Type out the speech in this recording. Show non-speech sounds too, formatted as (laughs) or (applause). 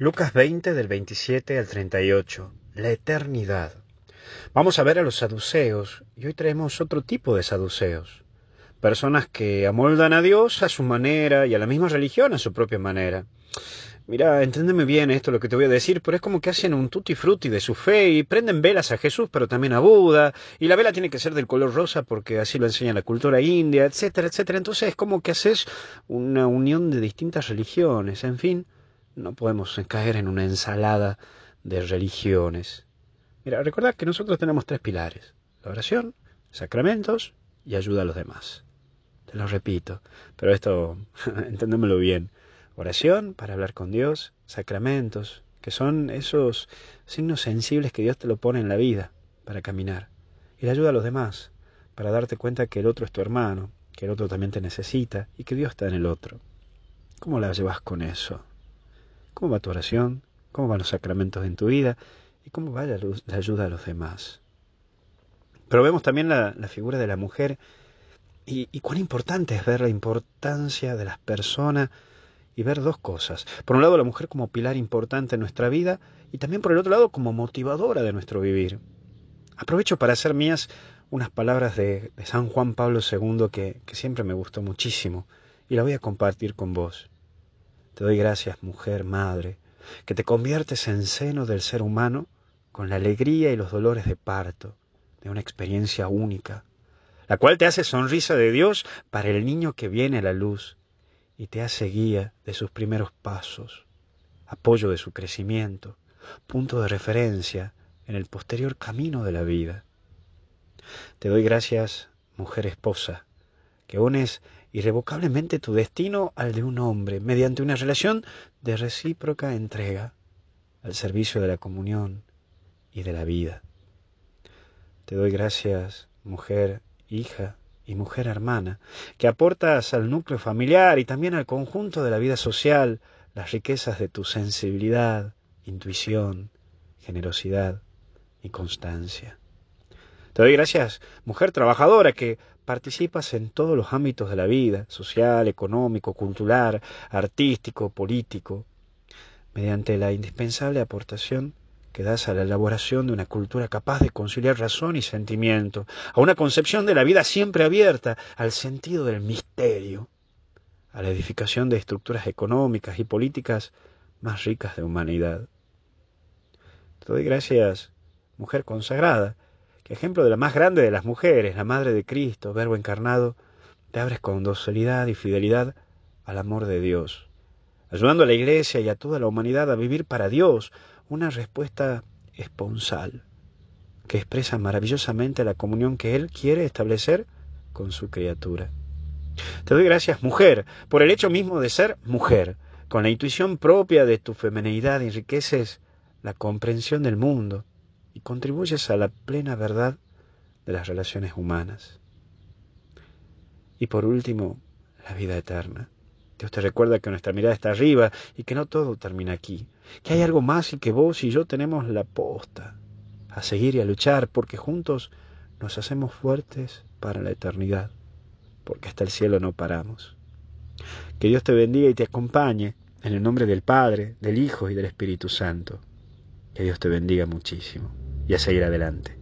Lucas 20 del 27 al 38. La eternidad. Vamos a ver a los saduceos y hoy traemos otro tipo de saduceos. Personas que amoldan a Dios a su manera y a la misma religión a su propia manera. Mira, enténdeme bien esto lo que te voy a decir, pero es como que hacen un tutti frutti de su fe y prenden velas a Jesús, pero también a Buda, y la vela tiene que ser del color rosa porque así lo enseña la cultura india, etcétera, etcétera. Entonces es como que haces una unión de distintas religiones, en fin. No podemos caer en una ensalada de religiones. Mira, recordad que nosotros tenemos tres pilares. La oración, sacramentos y ayuda a los demás. Te lo repito, pero esto, (laughs) enténdemelo bien. Oración para hablar con Dios, sacramentos, que son esos signos sensibles que Dios te lo pone en la vida para caminar. Y la ayuda a los demás, para darte cuenta que el otro es tu hermano, que el otro también te necesita y que Dios está en el otro. ¿Cómo la llevas con eso? Cómo va tu oración, cómo van los sacramentos en tu vida y cómo va la, ayuda a los demás. Pero vemos también la, figura de la mujer y, cuán importante es ver la importancia de las personas y ver dos cosas. Por un lado, la mujer como pilar importante en nuestra vida y también por el otro lado como motivadora de nuestro vivir. Aprovecho para hacer mías unas palabras de, San Juan Pablo II que, que siempre me gustó muchísimo y la voy a compartir con vos. Te doy gracias, mujer, madre, que te conviertes en seno del ser humano con la alegría y los dolores de parto, de una experiencia única, la cual te hace sonrisa de Dios para el niño que viene a la luz y te hace guía de sus primeros pasos, apoyo de su crecimiento, punto de referencia en el posterior camino de la vida. Te doy gracias, mujer esposa, que unes irrevocablemente tu destino al de un hombre mediante una relación de recíproca entrega al servicio de la comunión y de la vida. Te doy gracias, mujer, hija y mujer hermana, que aportas al núcleo familiar y también al conjunto de la vida social las riquezas de tu sensibilidad, intuición, generosidad y constancia. Te doy gracias, mujer trabajadora, que participas en todos los ámbitos de la vida, social, económico, cultural, artístico, político, mediante la indispensable aportación que das a la elaboración de una cultura capaz de conciliar razón y sentimiento, a una concepción de la vida siempre abierta al sentido del misterio, a la edificación de estructuras económicas y políticas más ricas de humanidad. Te doy gracias, mujer consagrada, ejemplo de la más grande de las mujeres, la Madre de Cristo, Verbo encarnado, te abres con docilidad y fidelidad al amor de Dios, ayudando a la Iglesia y a toda la humanidad a vivir para Dios una respuesta esponsal, que expresa maravillosamente la comunión que Él quiere establecer con su criatura. Te doy gracias, mujer, por el hecho mismo de ser mujer. Con la intuición propia de tu femenidad enriqueces la comprensión del mundo, y contribuyes a la plena verdad de las relaciones humanas. Y por último, la vida eterna. Dios te recuerda que nuestra mirada está arriba y que no todo termina aquí, que hay algo más y que vos y yo tenemos la posta a seguir y a luchar porque juntos nos hacemos fuertes para la eternidad, porque hasta el cielo no paramos. Que Dios te bendiga y te acompañe en el nombre del Padre, del Hijo y del Espíritu Santo. Que Dios te bendiga muchísimo y a seguir adelante.